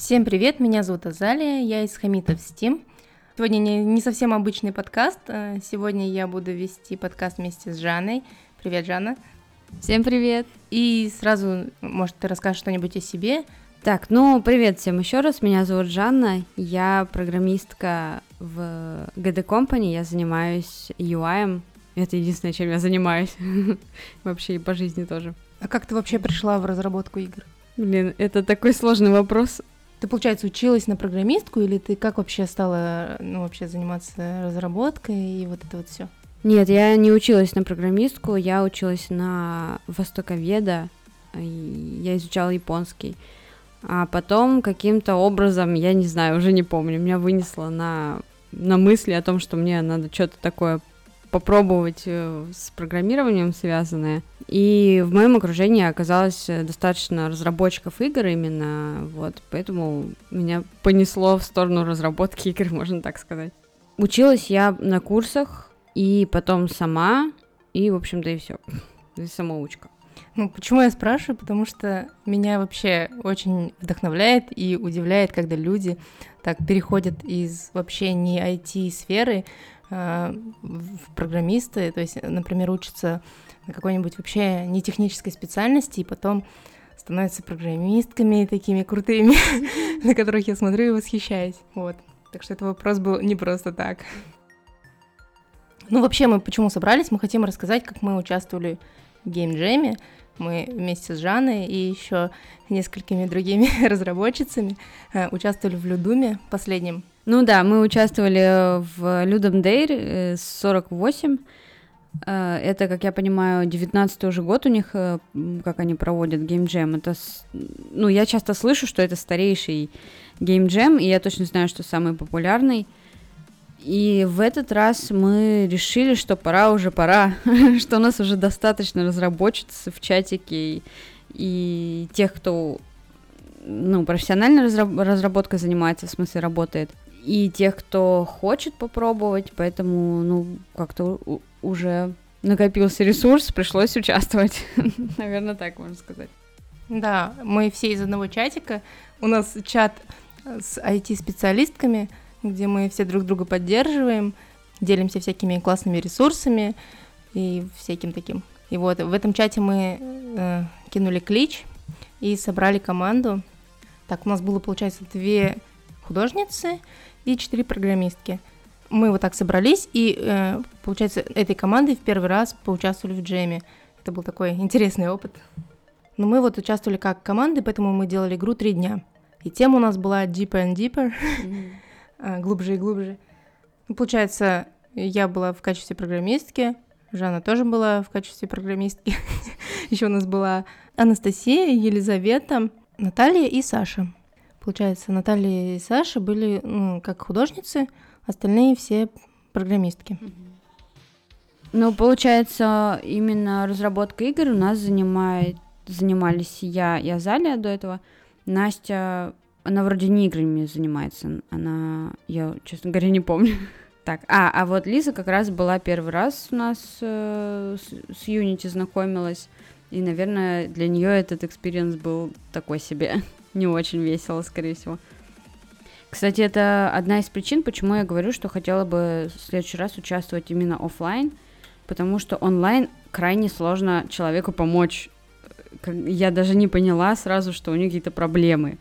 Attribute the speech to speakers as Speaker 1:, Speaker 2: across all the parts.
Speaker 1: Всем привет, меня зовут Азалия, я из Хамитов Steam. Сегодня не, не совсем обычный подкаст, э, сегодня я буду вести подкаст вместе с Жанной. Привет, Жанна.
Speaker 2: Всем привет.
Speaker 1: И сразу, может, ты расскажешь что-нибудь о себе?
Speaker 2: Так, ну, привет всем еще раз, меня зовут Жанна, я программистка в GD Company, я занимаюсь UI, это единственное, чем я занимаюсь, вообще и по жизни тоже.
Speaker 1: А как ты вообще пришла в разработку игр?
Speaker 2: Блин, это такой сложный вопрос.
Speaker 1: Ты, получается, училась на программистку, или ты как вообще стала, ну, вообще заниматься разработкой и вот это вот все?
Speaker 2: Нет, я не училась на программистку, я училась на востоковеда, я изучала японский. А потом каким-то образом, я не знаю, уже не помню, меня вынесло на, на мысли о том, что мне надо что-то такое попробовать э, с программированием связанное. И в моем окружении оказалось э, достаточно разработчиков игр именно, вот, поэтому меня понесло в сторону разработки игр, можно так сказать. Училась я на курсах, и потом сама, и, в общем-то, и все. И самоучка.
Speaker 1: Ну, почему я спрашиваю? Потому что меня вообще очень вдохновляет и удивляет, когда люди так переходят из вообще не IT-сферы в программисты, то есть, например, учатся на какой-нибудь вообще не технической специальности, и потом становятся программистками такими крутыми, на которых я смотрю и восхищаюсь. Вот. Так что этот вопрос был не просто так. Ну, вообще, мы почему собрались? Мы хотим рассказать, как мы участвовали в геймджеме. Мы вместе с Жанной и еще несколькими другими разработчицами э, участвовали в Людуме последнем
Speaker 2: ну да, мы участвовали в Людом Дейр 48. Э, это, как я понимаю, 19 уже год у них, э, как они проводят геймджем. Это, ну, я часто слышу, что это старейший геймджем, и я точно знаю, что самый популярный. И в этот раз мы решили, что пора уже пора, что у нас уже достаточно разработчиц в чатике и, и тех, кто ну, профессиональной разработкой занимается, в смысле работает и тех, кто хочет попробовать, поэтому, ну, как-то уже накопился ресурс, пришлось участвовать. Наверное, так можно сказать.
Speaker 1: Да, мы все из одного чатика. У нас чат с IT-специалистками, где мы все друг друга поддерживаем, делимся всякими классными ресурсами и всяким таким. И вот в этом чате мы э, кинули клич и собрали команду. Так, у нас было, получается, две художницы и четыре программистки. Мы вот так собрались, и, э, получается, этой командой в первый раз поучаствовали в джеме. Это был такой интересный опыт. Но мы вот участвовали как команды, поэтому мы делали игру три дня. И тема у нас была Deeper and Deeper, mm-hmm. глубже и глубже. Ну, получается, я была в качестве программистки, Жанна тоже была в качестве программистки. Еще у нас была Анастасия, Елизавета, Наталья и Саша. Получается, Наталья и Саша были ну, как художницы, остальные все программистки.
Speaker 2: Ну, получается, именно разработка игр у нас занимает, занимались я и Азалия до этого. Настя, она вроде не играми занимается, она, я, честно говоря, не помню. Так, а, а вот Лиза как раз была первый раз у нас э, с, с Unity знакомилась, и, наверное, для нее этот experience был такой себе не очень весело, скорее всего. Кстати, это одна из причин, почему я говорю, что хотела бы в следующий раз участвовать именно офлайн, потому что онлайн крайне сложно человеку помочь. Я даже не поняла сразу, что у них какие-то проблемы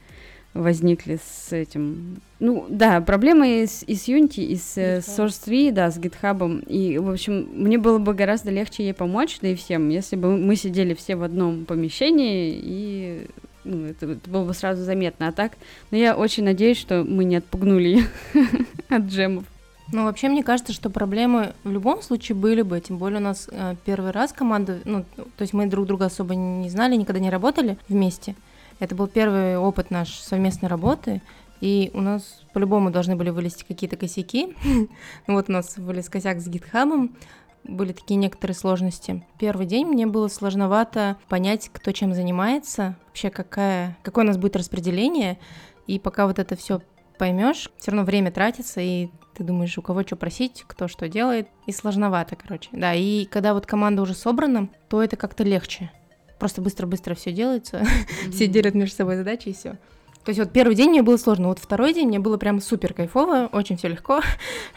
Speaker 2: возникли с этим. Ну, да, проблемы и с, и с Unity, и с GitHub. Source 3, да, с GitHub. И, в общем, мне было бы гораздо легче ей помочь, да и всем, если бы мы сидели все в одном помещении и ну, это, это было бы сразу заметно. А так, но я очень надеюсь, что мы не отпугнули от джемов.
Speaker 1: Ну, вообще, мне кажется, что проблемы в любом случае были бы, тем более у нас э, первый раз команда, ну, то есть мы друг друга особо не знали, никогда не работали вместе. Это был первый опыт наш совместной работы, и у нас по-любому должны были вылезти какие-то косяки. ну вот у нас вылез косяк с гитхабом, были такие некоторые сложности. Первый день мне было сложновато понять, кто чем занимается, вообще какая, какое у нас будет распределение, и пока вот это все поймешь, все равно время тратится, и ты думаешь, у кого что просить, кто что делает, и сложновато, короче. Да, и когда вот команда уже собрана, то это как-то легче. Просто быстро-быстро все делается, mm-hmm. все делят между собой задачи и все. То есть вот первый день мне было сложно, вот второй день мне было прям супер кайфово, очень все легко.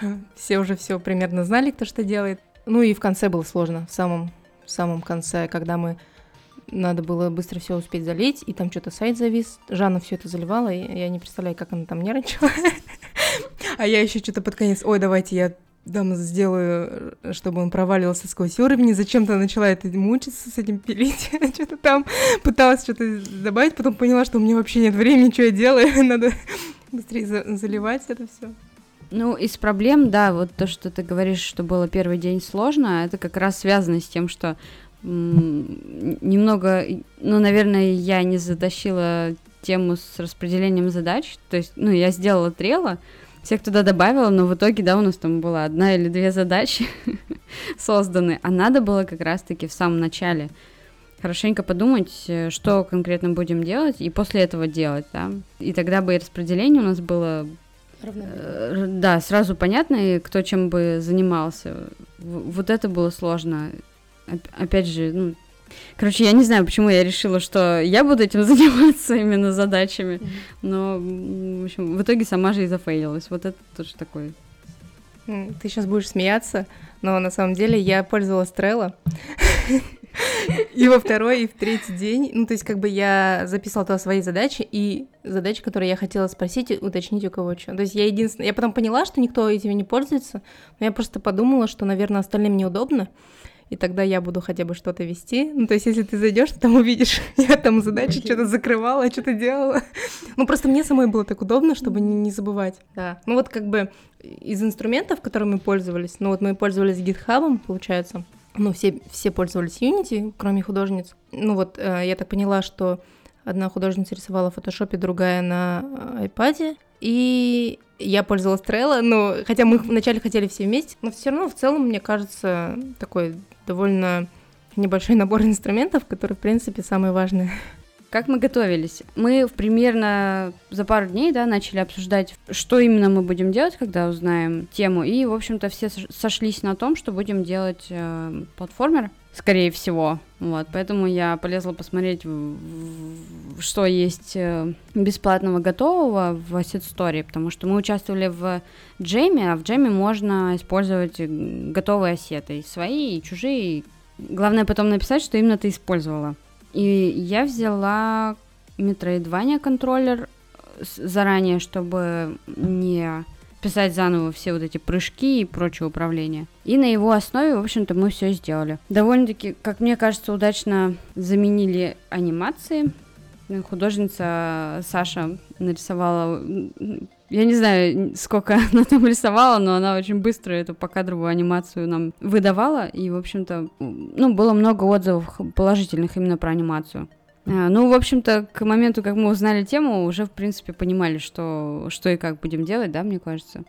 Speaker 1: все уже все примерно знали, кто что делает. Ну и в конце было сложно, в самом, в самом конце, когда мы надо было быстро все успеть залить, и там что-то сайт завис. Жанна все это заливала, и я не представляю, как она там нервничала. а я еще что-то под конец, ой, давайте я там сделаю, чтобы он проваливался сквозь уровни. Зачем-то начала это мучиться с этим пилить. что-то там пыталась что-то добавить, потом поняла, что у меня вообще нет времени, что я делаю. Надо быстрее за- заливать это все.
Speaker 2: Ну, из проблем, да, вот то, что ты говоришь, что было первый день сложно, это как раз связано с тем, что немного, ну, наверное, я не затащила тему с распределением задач, то есть, ну, я сделала трела, всех туда добавила, но в итоге, да, у нас там была одна или две задачи созданы, а надо было как раз-таки в самом начале хорошенько подумать, э, что конкретно будем делать, и после этого делать, да, и тогда бы и распределение у нас было э, да, сразу понятно, и кто чем бы занимался. Вот это было сложно опять же, ну, короче, я не знаю, почему я решила, что я буду этим заниматься именно задачами, но, в общем, в итоге сама же и зафейлилась. Вот это тоже такой.
Speaker 1: Ты сейчас будешь смеяться, но на самом деле я пользовалась Trello. И во второй, и в третий день, ну, то есть, как бы я записала туда свои задачи, и задачи, которые я хотела спросить, уточнить у кого что. То есть я единственная... Я потом поняла, что никто этими не пользуется, но я просто подумала, что, наверное, остальным неудобно, и тогда я буду хотя бы что-то вести. Ну, то есть, если ты зайдешь, там увидишь, я там задачи что-то закрывала, что-то делала. Ну, просто мне самой было так удобно, чтобы не, не забывать. Да. Ну, вот как бы из инструментов, которыми мы пользовались, ну, вот мы пользовались GitHub, получается, ну, все, все пользовались Unity, кроме художниц. Ну, вот э, я так поняла, что одна художница рисовала в фотошопе, другая на э, iPad, и я пользовалась Trello, но хотя мы вначале хотели все вместе, но все равно в целом, мне кажется, такой довольно небольшой набор инструментов, которые, в принципе, самые важные.
Speaker 2: Как мы готовились? Мы примерно за пару дней, да, начали обсуждать, что именно мы будем делать, когда узнаем тему, и, в общем-то, все сошлись на том, что будем делать э, платформер, скорее всего, вот, поэтому я полезла посмотреть, что есть э, бесплатного готового в Asset Story, потому что мы участвовали в джеме, а в джеме можно использовать готовые ассеты, свои, и чужие. Главное потом написать, что именно ты использовала. И я взяла Metroidvania контроллер э, заранее, чтобы не писать заново все вот эти прыжки и прочее управление. И на его основе, в общем-то, мы все сделали. Довольно-таки, как мне кажется, удачно заменили анимации. Художница Саша нарисовала я не знаю, сколько она там рисовала, но она очень быстро эту покадровую анимацию нам выдавала. И, в общем-то, ну, было много отзывов положительных именно про анимацию. А, ну, в общем-то, к моменту, как мы узнали тему, уже, в принципе, понимали, что, что и как будем делать, да, мне кажется.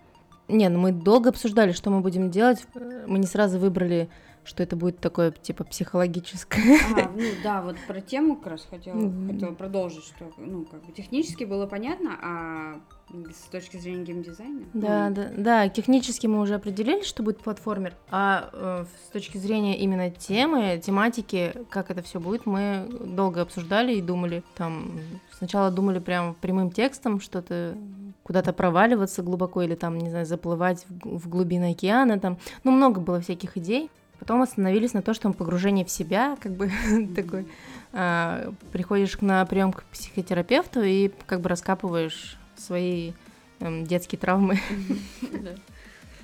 Speaker 1: Не, ну мы долго обсуждали, что мы будем делать. Мы не сразу выбрали, что это будет такое, типа, психологическое.
Speaker 2: А, ну да, вот про тему как раз хотела, mm-hmm. хотела продолжить, что, ну, как бы технически было понятно, а с точки зрения геймдизайна?
Speaker 1: Да, ну. да, да. Технически мы уже определили, что будет платформер, а э, с точки зрения именно темы, тематики, как это все будет, мы долго обсуждали и думали. Там сначала думали прям прямым текстом что-то куда-то проваливаться глубоко или там, не знаю, заплывать в, в глубины океана, там, ну, много было всяких идей. Потом остановились на то, что погружение в себя, как бы такой, а, приходишь на прием к психотерапевту и как бы раскапываешь свои эм, детские травмы.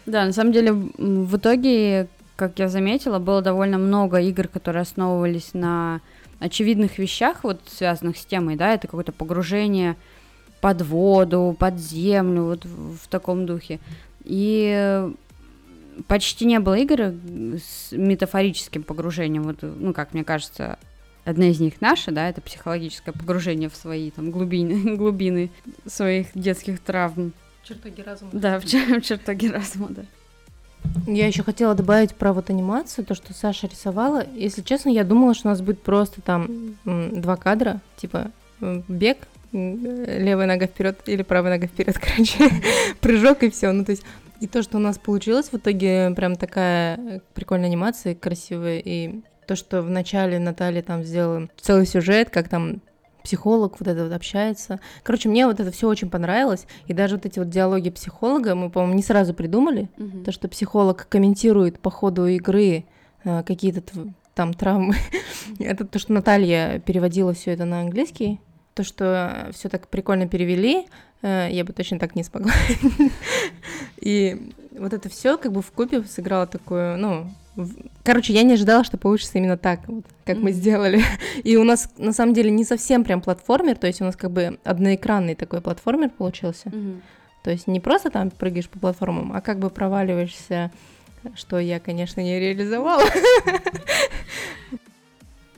Speaker 2: Да, на самом деле, в итоге, как я заметила, было довольно много игр, которые основывались на очевидных вещах, вот связанных с темой, да, это какое-то погружение под воду, под землю, вот в, в таком духе. И почти не было игр с метафорическим погружением, вот, ну, как мне кажется, Одна из них наша, да, это психологическое погружение в свои там глубины, глубины своих детских травм.
Speaker 1: Чертоги разума.
Speaker 2: Да, в, в чертоги разума, да.
Speaker 1: Я еще хотела добавить про вот анимацию, то, что Саша рисовала. Если честно, я думала, что у нас будет просто там два кадра, типа бег, левая нога вперед или правая нога вперед, короче, прыжок и все. Ну, то есть и то, что у нас получилось в итоге, прям такая прикольная анимация, красивая, и то, что вначале Наталья там сделала целый сюжет, как там психолог вот это вот общается. Короче, мне вот это все очень понравилось, и даже вот эти вот диалоги психолога мы, по-моему, не сразу придумали,
Speaker 2: Мгм.
Speaker 1: то, что психолог комментирует по ходу игры э, какие-то там травмы. Это то, что Наталья переводила все это на английский. То, что все так прикольно перевели, э, я бы точно так не смогла. И вот это все как бы в купе сыграло такую, ну, короче, я не ожидала, что получится именно так, вот, как мы сделали. И у нас на самом деле не совсем прям платформер, то есть у нас как бы одноэкранный такой платформер получился. То есть не просто там прыгаешь по платформам, а как бы проваливаешься, что я, конечно, не реализовала.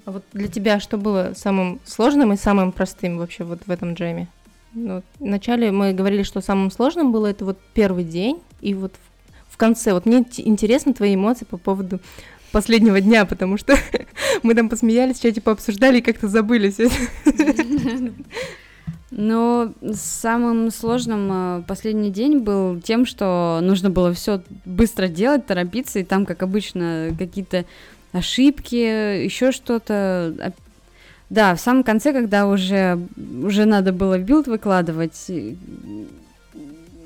Speaker 1: А вот для тебя что было самым сложным и самым простым вообще вот в этом джеме? Ну, вначале мы говорили, что самым сложным было это вот первый день, и вот в, конце, вот мне интересны твои эмоции по поводу последнего дня, потому что мы там посмеялись, в чате пообсуждали и как-то забыли все
Speaker 2: Но самым сложным э, последний день был тем, что нужно было все быстро делать, торопиться, и там, как обычно, какие-то ошибки, еще что-то. А- Да, в самом конце, когда уже, уже надо было билд выкладывать,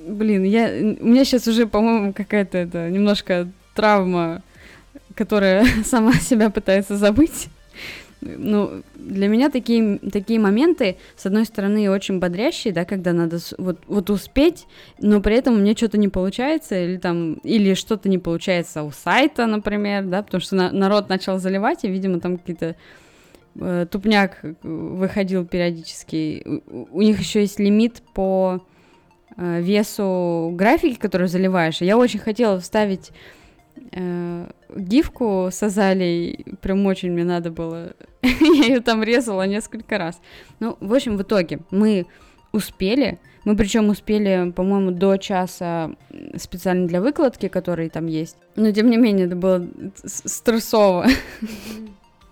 Speaker 2: блин, я, у меня сейчас уже, по-моему, какая-то это немножко травма, которая сама себя пытается забыть. Ну, для меня такие, такие моменты, с одной стороны, очень бодрящие, да, когда надо вот, вот успеть, но при этом мне что-то не получается, или там, или что-то не получается у сайта, например, да, потому что на- народ начал заливать, и, видимо, там какие-то э, тупняк выходил периодически. У, у них еще есть лимит по э, весу графики, которую заливаешь. Я очень хотела вставить э, гифку с Азалией, прям очень мне надо было. Я ее там резала несколько раз. Ну, в общем, в итоге мы успели. Мы причем успели, по-моему, до часа специально для выкладки, который там есть. Но тем не менее, это было стрессово.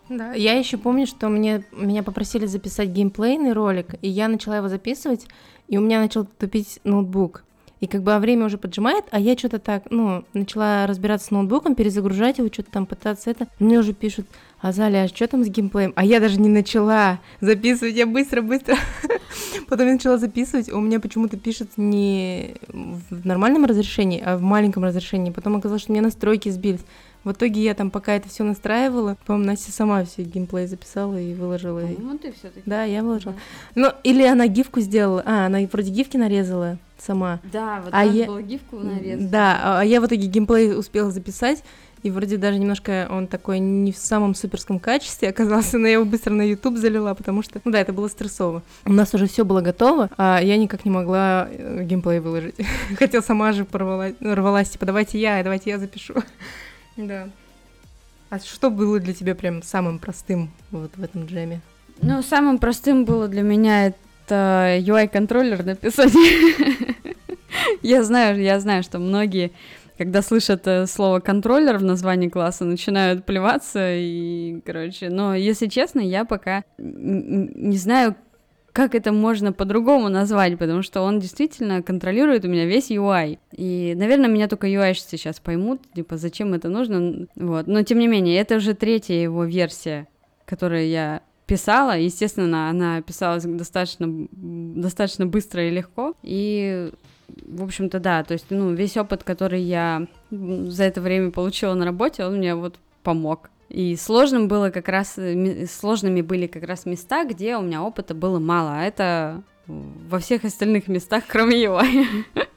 Speaker 1: Да, я еще помню, что мне, меня попросили записать геймплейный ролик, и я начала его записывать, и у меня начал тупить ноутбук. И как бы а время уже поджимает, а я что-то так, ну, начала разбираться с ноутбуком, перезагружать его, что-то там пытаться это. Мне уже пишут, Азалия, а что там с геймплеем? А я даже не начала записывать, я быстро-быстро. Потом я начала записывать, у меня почему-то пишет не в нормальном разрешении, а в маленьком разрешении. Потом оказалось, что у меня настройки сбились. В итоге я там пока это все настраивала, по-моему, Настя сама все геймплей записала и выложила.
Speaker 2: Ну, ты все-таки.
Speaker 1: Да, я выложила. Ну, или она гифку сделала. А, она вроде гифки нарезала сама.
Speaker 2: Да, вот
Speaker 1: А я-
Speaker 2: было гифку нарезать.
Speaker 1: Да, а а я в итоге геймплей успела записать, и вроде даже немножко он такой не в самом суперском качестве оказался, но я его быстро на YouTube залила, потому что, ну да, это было стрессово. У нас уже все было готово, а я никак не могла э, геймплей выложить. Хотя сама же порвалась, рвалась, типа, давайте я, давайте я запишу. Да. А что было для тебя прям самым простым вот в этом джеме?
Speaker 2: Ну, самым простым было для меня это UI-контроллер написать. Я знаю, я знаю, что многие, когда слышат э, слово контроллер в названии класса, начинают плеваться и, короче, но если честно, я пока не знаю, как это можно по-другому назвать, потому что он действительно контролирует у меня весь UI. И, наверное, меня только UI сейчас поймут, типа, зачем это нужно, вот. Но, тем не менее, это уже третья его версия, которую я писала. Естественно, она писалась достаточно, достаточно быстро и легко. И, в общем-то, да, то есть, ну, весь опыт, который я за это время получила на работе, он мне вот помог. И сложным было как раз, ми- сложными были как раз места, где у меня опыта было мало, а это во всех остальных местах, кроме его.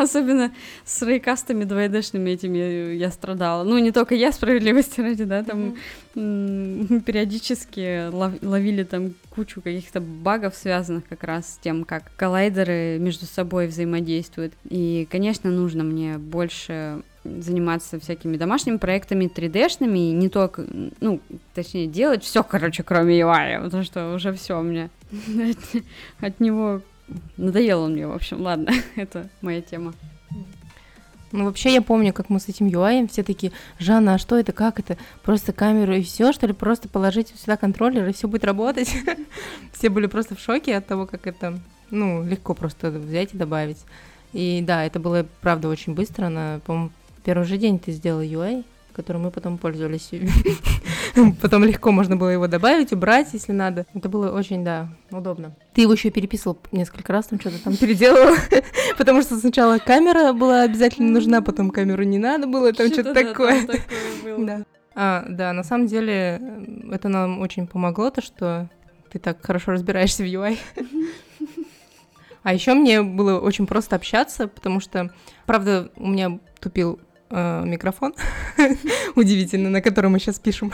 Speaker 2: Особенно с рейкастами 2D-шными этими я страдала. Ну, не только я, справедливости ради, да, там м, периодически лов- ловили там кучу каких-то багов, связанных как раз с тем, как коллайдеры между собой взаимодействуют. И, конечно, нужно мне больше заниматься всякими домашними проектами 3D-шными, и не только, ну, точнее, делать все, короче, кроме UI, потому что уже все у меня от, от него надоело мне, в общем, ладно, это моя тема.
Speaker 1: Ну, вообще, я помню, как мы с этим UI все такие, Жанна, а что это, как это? Просто камеру и все, что ли? Просто положить сюда контроллер, и все будет работать. Все были просто в шоке от того, как это, ну, легко просто взять и добавить. И да, это было, правда, очень быстро. На, по-моему, первый же день ты сделал UI, которым мы потом пользовались. Потом легко можно было его добавить, убрать, если надо. Это было очень, да, удобно. Ты его еще переписывал несколько раз, там что-то там переделывал, потому что сначала камера была обязательно нужна, потом камеру не надо было, там что-то такое. Да. А, да, на самом деле это нам очень помогло, то, что ты так хорошо разбираешься в UI. А еще мне было очень просто общаться, потому что, правда, у меня тупил э, микрофон, удивительно, на котором мы сейчас пишем.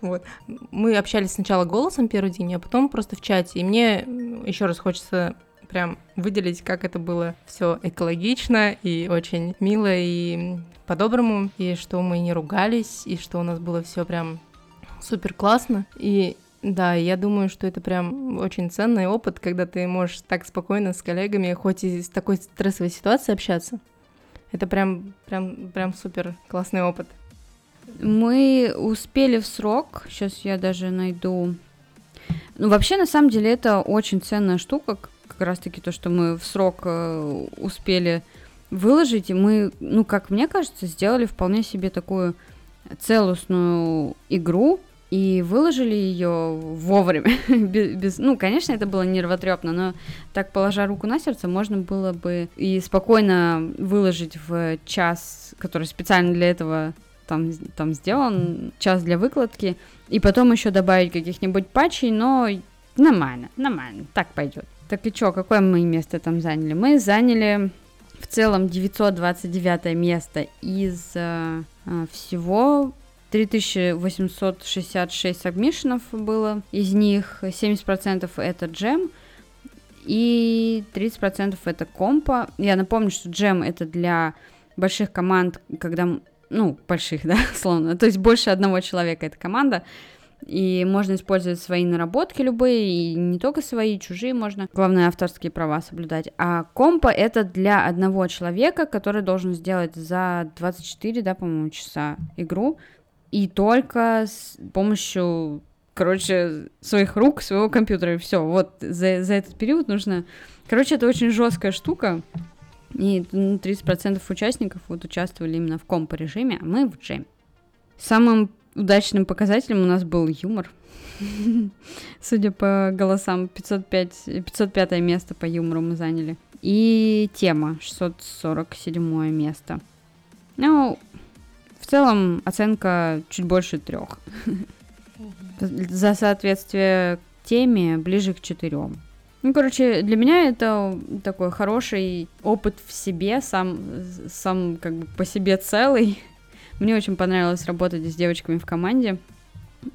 Speaker 1: вот. Мы общались сначала голосом первый день, а потом просто в чате. И мне еще раз хочется прям выделить, как это было все экологично и очень мило и по-доброму, и что мы не ругались, и что у нас было все прям супер классно. И да, я думаю, что это прям очень ценный опыт, когда ты можешь так спокойно с коллегами, хоть и с такой стрессовой ситуацией общаться. Это прям, прям, прям супер классный опыт.
Speaker 2: Мы успели в срок. Сейчас я даже найду. Ну, вообще, на самом деле, это очень ценная штука, как раз-таки то, что мы в срок э, успели выложить, и мы, ну, как мне кажется, сделали вполне себе такую целостную игру, и выложили ее вовремя. без, ну, конечно, это было нервотрепно, но так, положа руку на сердце, можно было бы и спокойно выложить в час, который специально для этого там, там сделан, час для выкладки, и потом еще добавить каких-нибудь патчей, но нормально, нормально, так пойдет. Так и что, какое мы место там заняли? Мы заняли в целом 929 место из э, всего 3866 сабмишенов было, из них 70% это джем, и 30% это компа. Я напомню, что джем это для больших команд, когда, ну, больших, да, словно, то есть больше одного человека это команда, и можно использовать свои наработки любые, и не только свои, чужие можно. Главное, авторские права соблюдать. А компа — это для одного человека, который должен сделать за 24, да, по-моему, часа игру и только с помощью, короче, своих рук, своего компьютера, и все. Вот за, за этот период нужно... Короче, это очень жесткая штука, и ну, 30% участников вот участвовали именно в компо-режиме, а мы в джем. Самым удачным показателем у нас был юмор. Судя по голосам, 505, 505 место по юмору мы заняли. И тема, 647 место. Ну, в целом оценка чуть больше трех. За соответствие теме ближе к четырем. Ну, короче, для меня это такой хороший опыт в себе, сам, сам как бы по себе целый. Мне очень понравилось работать с девочками в команде.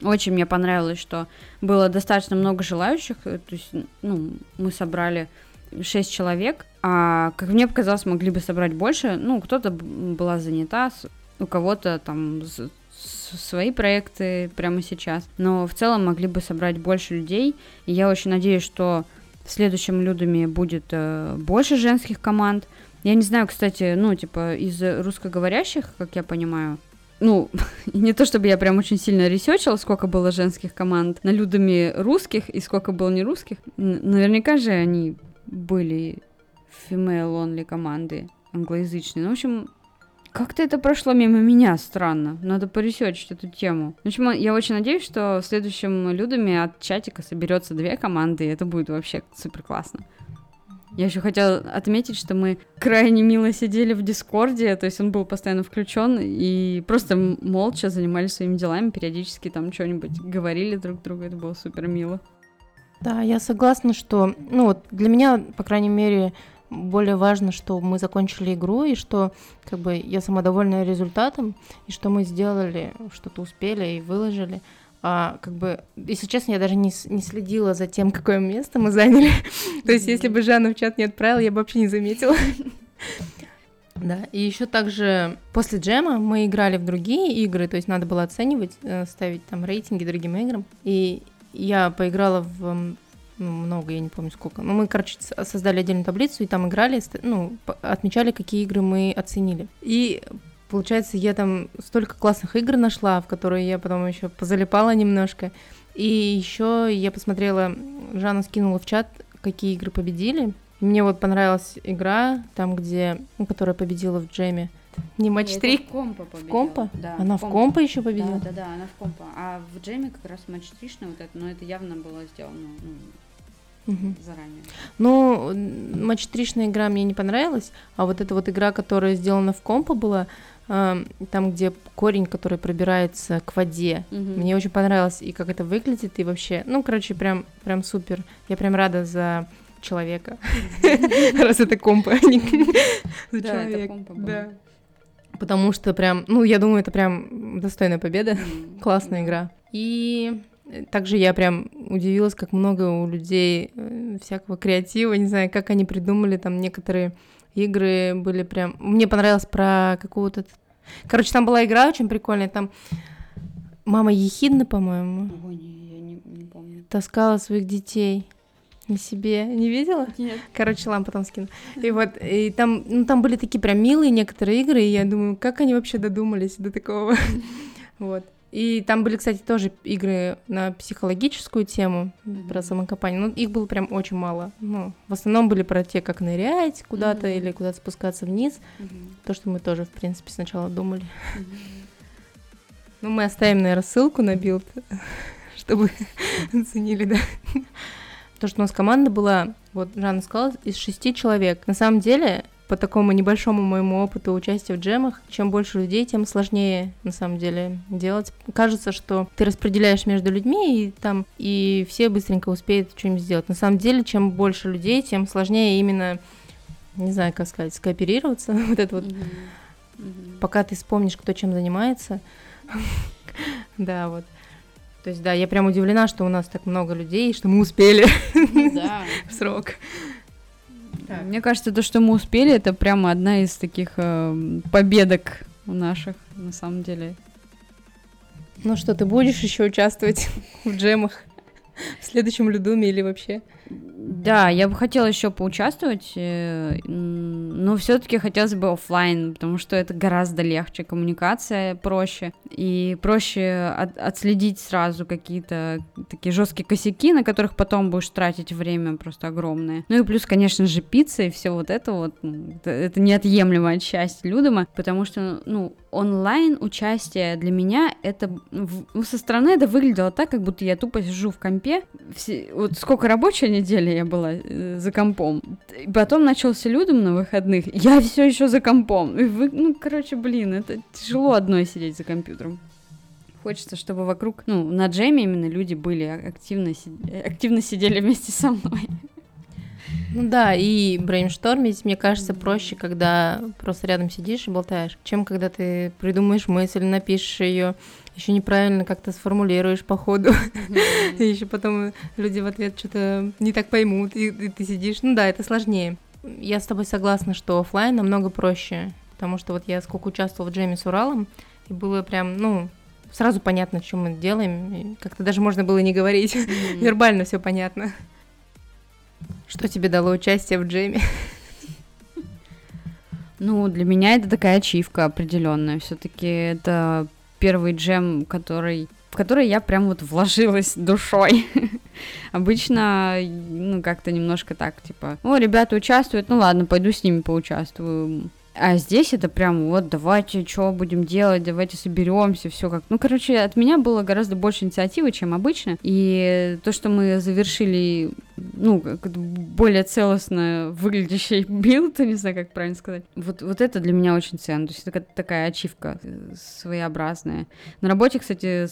Speaker 2: Очень мне понравилось, что было достаточно много желающих. То есть, ну, мы собрали шесть человек, а, как мне показалось, могли бы собрать больше. Ну, кто-то была занята, у кого-то там свои проекты прямо сейчас, но в целом могли бы собрать больше людей, и я очень надеюсь, что в следующем Людуме будет э, больше женских команд. Я не знаю, кстати, ну, типа, из русскоговорящих, как я понимаю, ну, не то чтобы я прям очень сильно ресечила, сколько было женских команд на Людами русских и сколько было не русских. Наверняка же они были female-only команды англоязычные. Ну, в общем, как-то это прошло мимо меня, странно. Надо поресечить эту тему. В общем, я очень надеюсь, что в следующем Людами от чатика соберется две команды, и это будет вообще супер классно. Я еще хотела отметить, что мы крайне мило сидели в Дискорде, то есть он был постоянно включен, и просто молча занимались своими делами, периодически там что-нибудь говорили друг другу, это было супер мило.
Speaker 1: Да, я согласна, что, ну вот для меня, по крайней мере, более важно, что мы закончили игру, и что как бы я сама довольна результатом, и что мы сделали, что-то успели и выложили. А, как бы, если честно, я даже не, не следила за тем, какое место мы заняли. То есть, если бы Жанна в чат не отправила, я бы вообще не заметила. Да, и еще также после джема мы играли в другие игры, то есть надо было оценивать, э, ставить там рейтинги другим играм. И я поиграла в много, я не помню сколько. Но мы, короче, создали отдельную таблицу и там играли, ну, отмечали, какие игры мы оценили. И получается, я там столько классных игр нашла, в которые я потом еще позалипала немножко. И еще я посмотрела, Жанна скинула в чат, какие игры победили. Мне вот понравилась игра, там, где, ну, которая победила в джеме. Не матч 3?
Speaker 2: в компа победила.
Speaker 1: Компа?
Speaker 2: Да,
Speaker 1: Она в компа еще победила?
Speaker 2: Да, да, да, она в компа. А в джеме как раз матч 3 вот это, но это явно было сделано ну,
Speaker 1: Мгм.
Speaker 2: заранее.
Speaker 1: Ну, матч 3 игра мне не понравилась, а вот эта вот игра, которая сделана в компа была, а, там, где корень, который пробирается к воде,
Speaker 2: Мгм.
Speaker 1: мне очень понравилось, и как это выглядит, и вообще, ну, короче, прям, прям супер. Я прям рада за человека. Раз это компа, а не за
Speaker 2: Да, это
Speaker 1: человека.
Speaker 2: компа было.
Speaker 1: Да. Потому что прям, ну, я думаю, это прям достойная победа. Классная игра. И э, также я прям удивилась, как много у людей э, всякого креатива, не знаю, как они придумали, там некоторые игры были прям... Мне понравилось про какого-то... Короче, там была игра очень прикольная, там мама Ехидна, по-моему,
Speaker 2: Ой, я не, не помню.
Speaker 1: таскала своих детей на себе. Не видела?
Speaker 2: Нет.
Speaker 1: Короче, ламп потом скину. И вот, и там, ну, там были такие прям милые некоторые игры, и я думаю, как они вообще додумались до такого. Вот. И там были, кстати, тоже игры на психологическую тему про
Speaker 2: Мгм.
Speaker 1: самокопание. Ну, их было прям очень мало. Ну, в основном были про те, как нырять куда-то
Speaker 2: Мгм.
Speaker 1: или куда-то спускаться вниз.
Speaker 2: Мгм.
Speaker 1: То, что мы тоже, в принципе, сначала думали.
Speaker 2: Мгм.
Speaker 1: Ну, мы оставим, наверное, ссылку на билд, чтобы оценили, да. То, что у нас команда была, вот Жанна сказала, из шести человек. На самом деле, по такому небольшому моему опыту участия в джемах, чем больше людей, тем сложнее, на самом деле, делать. Кажется, что ты распределяешь между людьми, и там, и все быстренько успеют что-нибудь сделать. На самом деле, чем больше людей, тем сложнее именно, не знаю, как сказать, скооперироваться. Вот это вот пока ты вспомнишь, кто чем занимается. Да, вот. То есть, да, я прям удивлена, что у нас так много людей, что мы успели
Speaker 2: Да.
Speaker 1: в срок. Так.
Speaker 2: Мне кажется, то, что мы успели, это прямо одна из таких э, победок у наших, на самом деле.
Speaker 1: Ну что, ты будешь еще участвовать в джемах в следующем Ludum е или вообще?
Speaker 2: Да, я бы хотела еще поучаствовать, э, но все-таки хотелось бы оффлайн, потому что это гораздо легче, коммуникация проще и проще от- отследить сразу какие-то такие жесткие косяки, на которых потом будешь тратить время просто огромное. Ну и плюс, конечно же, пицца и все вот это вот, ну, это, неотъемлемая часть Ludum а, потому что, ну, онлайн участие для меня это в- со стороны это выглядело так, как будто я тупо сижу в компе. Все- вот сколько рабочая неделя я была э, за компом. Потом начался людом на выходных. Я все еще за компом. И вы, ну, короче, блин, это тяжело одной сидеть за компьютером. Хочется, чтобы вокруг, ну, на джеме именно люди были активно, э, активно сидели вместе со мной.
Speaker 1: Ну да, и брейнштормить, мне кажется, проще, когда просто рядом сидишь и болтаешь, чем когда ты придумаешь мысль, напишешь ее, еще неправильно как-то сформулируешь по ходу, и еще потом люди в ответ что-то не так поймут, и, и ты сидишь. Ну да, это сложнее. Я с тобой согласна, что оффлайн намного проще, потому что вот я сколько участвовала в джеме с Уралом, и было прям, ну, сразу понятно, что мы делаем, как-то даже можно было не говорить, вербально все понятно. Что тебе дало участие в джеме?
Speaker 2: Ну, для меня это такая ачивка определенная. Все-таки это первый джем, который в который я прям вот вложилась душой. Обычно, ну, как-то немножко так, типа, о, ребята участвуют, ну ладно, пойду с ними поучаствую. А здесь это прям вот, давайте, что будем делать, давайте соберемся, все как. Ну, короче, от меня было гораздо больше инициативы, чем обычно. И то, что мы завершили, ну, как более целостно выглядящий билд, не знаю, как правильно сказать. Вот, вот это для меня очень ценно. То есть это такая, ачивка э, своеобразная. На работе, кстати,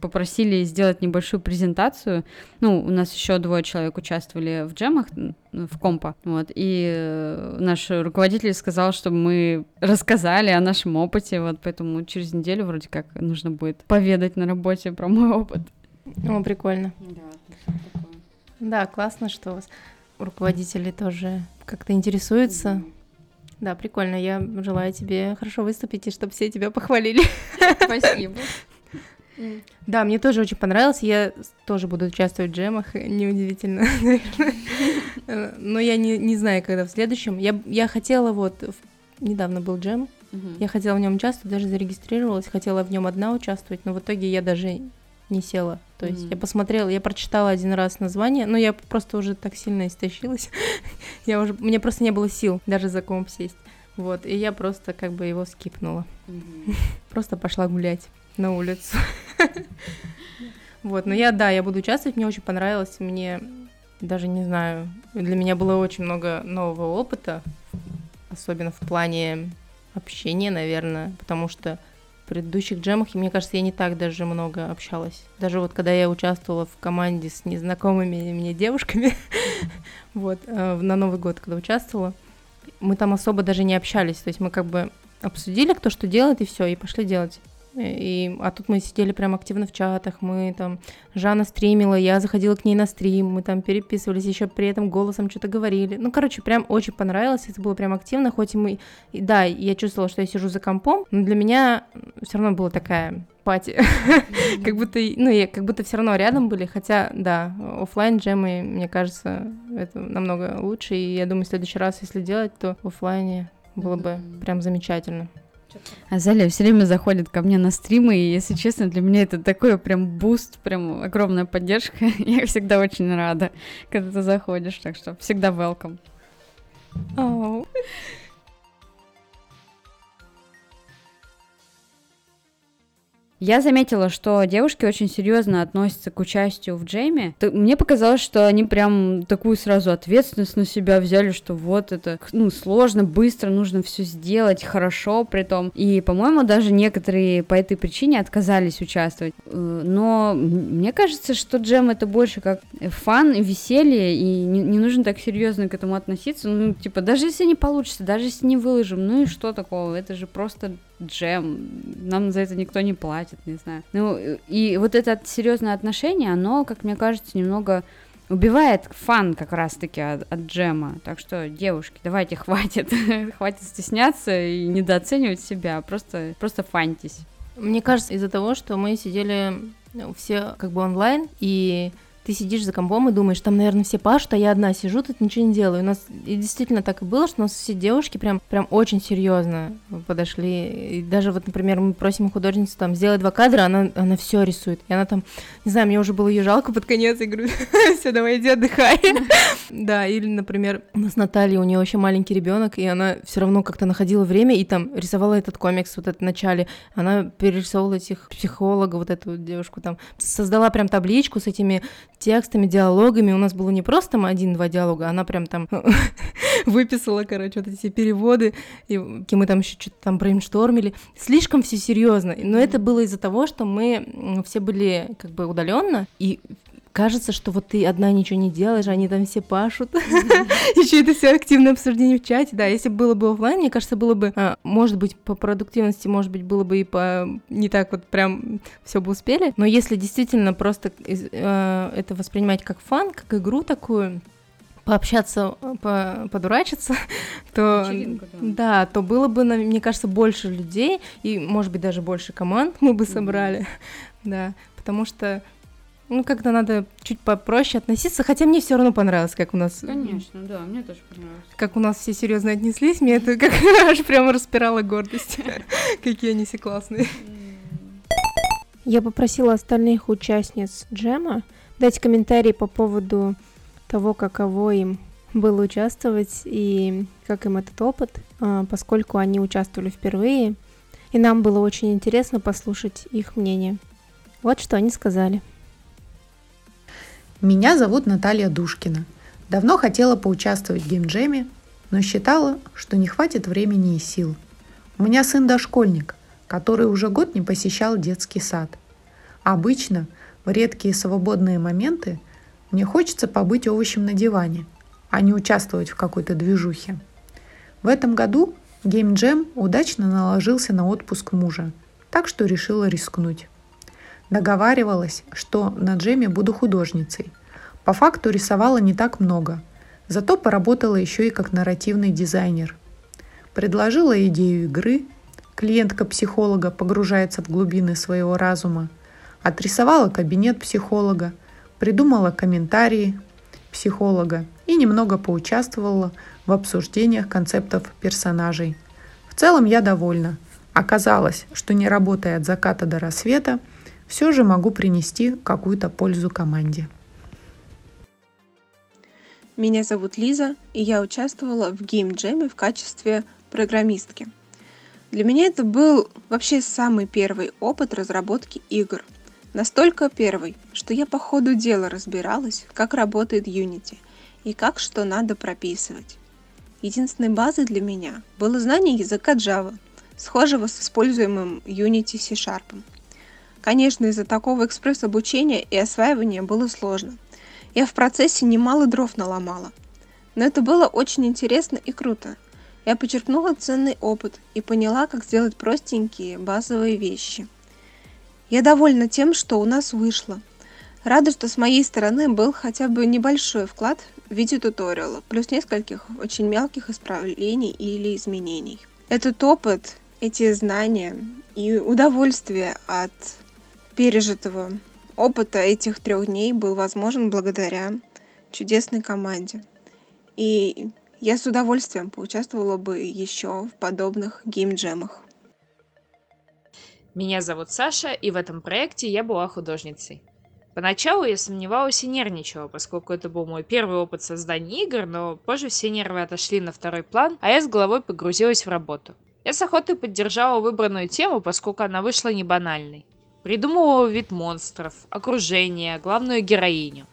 Speaker 2: попросили сделать небольшую презентацию. Ну, у нас еще двое человек участвовали в джемах, в компа, вот, и э, наш руководитель сказал, чтобы мы рассказали о нашем опыте, вот, поэтому через неделю вроде как нужно будет поведать на работе про мой опыт.
Speaker 1: О, прикольно.
Speaker 2: Да,
Speaker 1: Да, классно, что у вас руководители тоже как-то интересуются. Да, прикольно. Я желаю тебе хорошо выступить, и чтобы все тебя похвалили.
Speaker 2: Спасибо.
Speaker 1: Да, мне тоже очень понравилось. Я тоже буду участвовать в джемах, неудивительно, наверное. Э, Но я не, не знаю, когда в следующем. Я, я хотела вот... в- Недавно был джем. Я хотела в нем участвовать, даже зарегистрировалась, хотела в нем одна участвовать, но в итоге я даже не села. То есть
Speaker 2: Мгм.
Speaker 1: я посмотрела, я прочитала один раз название, но я просто уже так сильно истощилась. я уже, мне просто не было сил даже за комп сесть. Вот, и я просто как бы его скипнула. Просто пошла гулять на улицу. Вот, но я, да, я буду участвовать, мне очень понравилось, мне даже не знаю, для меня было очень много нового опыта, особенно в плане общения, наверное, потому что в предыдущих джемах, мне кажется, я не так даже много общалась. Даже вот когда я участвовала в команде с незнакомыми мне девушками, вот, э, на Новый год, когда участвовала, мы там особо даже не общались, то есть мы как бы обсудили, кто что делает, и все, и пошли делать. И, а тут мы сидели прям активно в чатах, мы там, Жанна стримила, я заходила к ней на стрим, мы там переписывались, еще при этом голосом что-то говорили. Ну, короче, прям очень понравилось, это было прям активно, хоть и мы, и, да, я чувствовала, что я сижу за компом, но для меня все равно была такая пати, как будто, ну, я, как будто все равно рядом были, хотя, да, офлайн джемы, мне кажется, это намного лучше, и я думаю, в следующий раз, если делать, то в офлайне было бы прям замечательно.
Speaker 2: Азалия все время заходит ко мне на стримы, и, если честно, для меня это такой прям буст, прям огромная поддержка. Я всегда очень рада, когда ты заходишь, так что всегда welcome. Oh. Я заметила, что девушки очень серьезно относятся к участию в джеме. Мне показалось, что они прям такую сразу ответственность на себя взяли, что вот это ну, сложно, быстро, нужно все сделать хорошо при том. И, по-моему, даже некоторые по этой причине отказались участвовать. Э, но мне кажется, что джем это больше как фан, веселье, и не, не нужно так серьезно к этому относиться. Ну, типа, даже если не получится, даже если не выложим, ну и что такого? Это же просто джем, нам за это никто не платит, не знаю. Ну, и вот это серьезное отношение, оно, как мне кажется, немного убивает фан как раз-таки от, от джема. Так что, девушки, давайте хватит, хватит стесняться и недооценивать себя, просто, просто фантись.
Speaker 1: Мне кажется, из-за того, что мы сидели все как бы онлайн, и ты сидишь за компом и думаешь, там, наверное, все пашут, а я одна сижу, тут ничего не делаю. У нас и действительно так и было, что у нас все девушки прям, прям очень серьезно подошли. И даже вот, например, мы просим художницу там сделать два кадра, она, она все рисует. И она там, не знаю, мне уже было ее жалко под конец, я говорю, все, давай иди отдыхай. Да, или, например, у нас Наталья, у нее вообще маленький ребенок, и она все равно как-то находила время и там рисовала этот комикс вот это в начале. Она перерисовывала этих психологов, вот эту девушку там, создала прям табличку с этими текстами, диалогами. У нас было не просто там один-два диалога, она прям там выписала, короче, вот эти переводы, и мы там еще что-то там брейнштормили. Слишком все серьезно. Но это было из-за того, что мы все были как бы удаленно, и кажется, что вот ты одна ничего не делаешь, они там все пашут. Еще это все активное обсуждение в чате. Да, если было бы офлайн, мне кажется, было бы, а, может быть, по продуктивности, может быть, было бы и по не так вот прям все бы успели. Но если действительно просто э, это воспринимать как фан, как игру такую, пообщаться, по, подурачиться, то да. да, то было бы, мне кажется, больше людей и, может быть, даже больше команд мы бы собрали, да, потому что ну, как-то надо чуть попроще относиться, хотя мне все равно понравилось, как у нас.
Speaker 2: Конечно, да, мне тоже понравилось.
Speaker 1: Как у нас все серьезно отнеслись, мне это как аж прямо распирало гордость. Какие они все классные. Я попросила остальных участниц джема дать комментарии по поводу того, каково им было участвовать и как им этот опыт, а, поскольку они участвовали впервые. И нам было очень интересно послушать их мнение. Вот что они сказали.
Speaker 3: Меня зовут Наталья Душкина. Давно хотела поучаствовать в геймджеме, но считала, что не хватит времени и сил. У меня сын дошкольник, который уже год не посещал детский сад. Обычно в редкие свободные моменты мне хочется побыть овощем на диване, а не участвовать в какой-то движухе. В этом году геймджем удачно наложился на отпуск мужа, так что решила рискнуть. Договаривалась, что на джеме буду художницей. По факту рисовала не так много, зато поработала еще и как нарративный дизайнер. Предложила идею игры, клиентка психолога погружается в глубины своего разума, отрисовала кабинет психолога, придумала комментарии психолога и немного поучаствовала в обсуждениях концептов персонажей. В целом я довольна. Оказалось, что не работая от заката до рассвета – все же могу принести какую-то пользу команде.
Speaker 4: Меня зовут Лиза, и я участвовала в геймджеме в качестве программистки. Для меня это был вообще самый первый опыт разработки игр. Настолько первый, что я по ходу дела разбиралась, как работает Unity и как что надо прописывать. Единственной базой для меня было знание языка Java, схожего с используемым Unity C-Sharp. Конечно, из-за такого экспресс-обучения и осваивания было сложно. Я в процессе немало дров наломала. Но это было очень интересно и круто. Я подчеркнула ценный опыт и поняла, как сделать простенькие базовые вещи. Я довольна тем, что у нас вышло. Рада, что с моей стороны был хотя бы небольшой вклад в виде туториала, плюс нескольких очень мелких исправлений или изменений. Этот опыт, эти знания и удовольствие от пережитого опыта этих трех дней был возможен благодаря чудесной команде. И я с удовольствием поучаствовала бы еще в подобных геймджемах.
Speaker 5: Меня зовут Саша, и в этом проекте я была художницей. Поначалу я сомневалась и нервничала, поскольку это был мой первый опыт создания игр, но позже все нервы отошли на второй план, а я с головой погрузилась в работу. Я с охотой поддержала выбранную тему, поскольку она вышла не банальной. Придумывала вид монстров, окружение, главную героиню.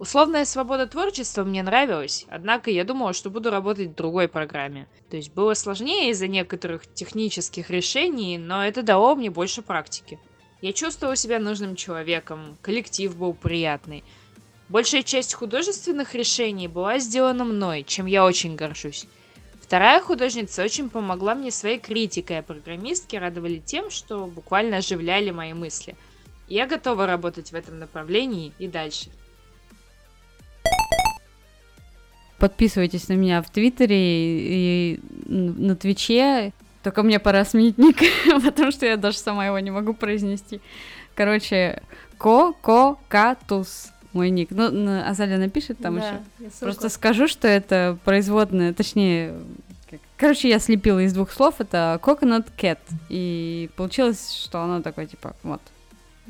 Speaker 5: Условная свобода творчества мне нравилась, однако я думала, что буду работать в другой программе. То есть было сложнее из-за некоторых технических решений, но это дало мне больше практики. Я чувствовала себя нужным человеком, коллектив был приятный. Большая часть художественных решений была сделана мной, чем я очень горжусь. Вторая художница очень помогла мне своей критикой, а программистки радовали тем, что буквально оживляли мои мысли. Я готова работать в этом направлении и дальше.
Speaker 2: Подписывайтесь на меня в Твиттере и на Твиче. Только мне пора сменить ник, потому что я даже сама его не могу произнести. Короче, ко-ко-катус мой ник. Ну, Азалия напишет там да, еще. Просто скажу, что это производное, точнее, Короче, я слепила из двух слов, это coconut cat, и получилось, что оно такое, типа, вот,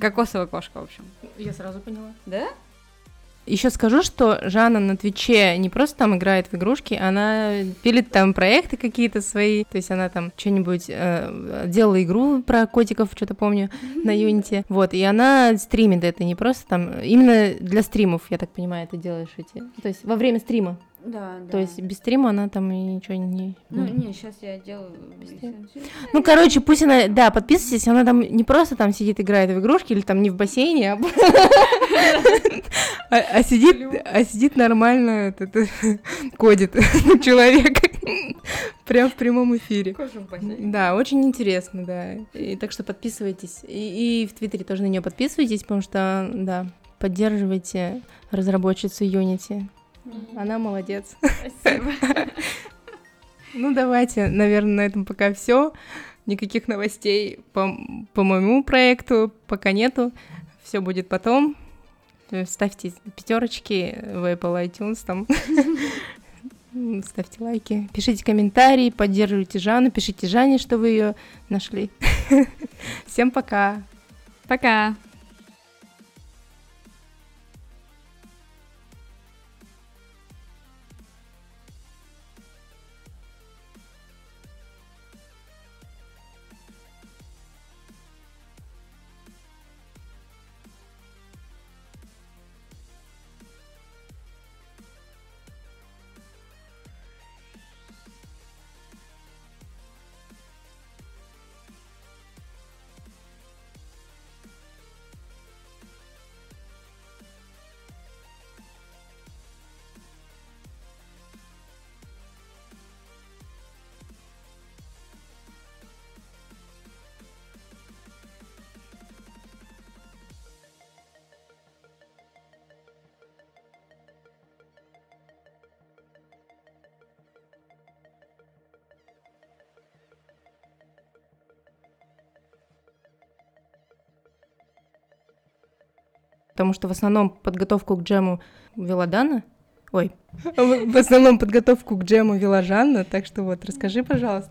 Speaker 2: кокосовая кошка, в общем.
Speaker 1: Я сразу поняла.
Speaker 2: Да?
Speaker 1: Еще скажу, что Жанна на Твиче не просто там играет в игрушки, она пилит там проекты какие-то свои, то есть она там что-нибудь э, делала игру про котиков, что-то помню, на Юнити, вот, и она стримит это не просто там, именно для стримов, я так понимаю, ты делаешь эти, то есть во время стрима.
Speaker 2: Да, да.
Speaker 1: То есть без стрима она там и ничего не...
Speaker 2: Ну, не, сейчас я делаю
Speaker 1: Ну, короче, пусть она... Да, подписывайтесь, она там не просто там сидит, играет в игрушки, или там не в бассейне, а, а, а сидит, а сидит нормально, кодит человек. Прям в прямом эфире. Да, очень интересно, да. И так что подписывайтесь. И, и в Твиттере тоже на нее подписывайтесь, потому что, да, поддерживайте разработчицу Unity. Она молодец.
Speaker 2: Спасибо.
Speaker 1: Ну, давайте, наверное, на этом пока все. Никаких новостей по, по моему проекту пока нету. Все будет потом. Ставьте пятерочки в Apple iTunes там. Ставьте лайки, пишите комментарии, поддерживайте Жанну, пишите Жанне, что вы ее нашли. Всем пока.
Speaker 2: Пока.
Speaker 1: Потому что в основном подготовку к джему вела Дана. Ой, в основном подготовку к джему вела Жанна, так что вот, расскажи, пожалуйста.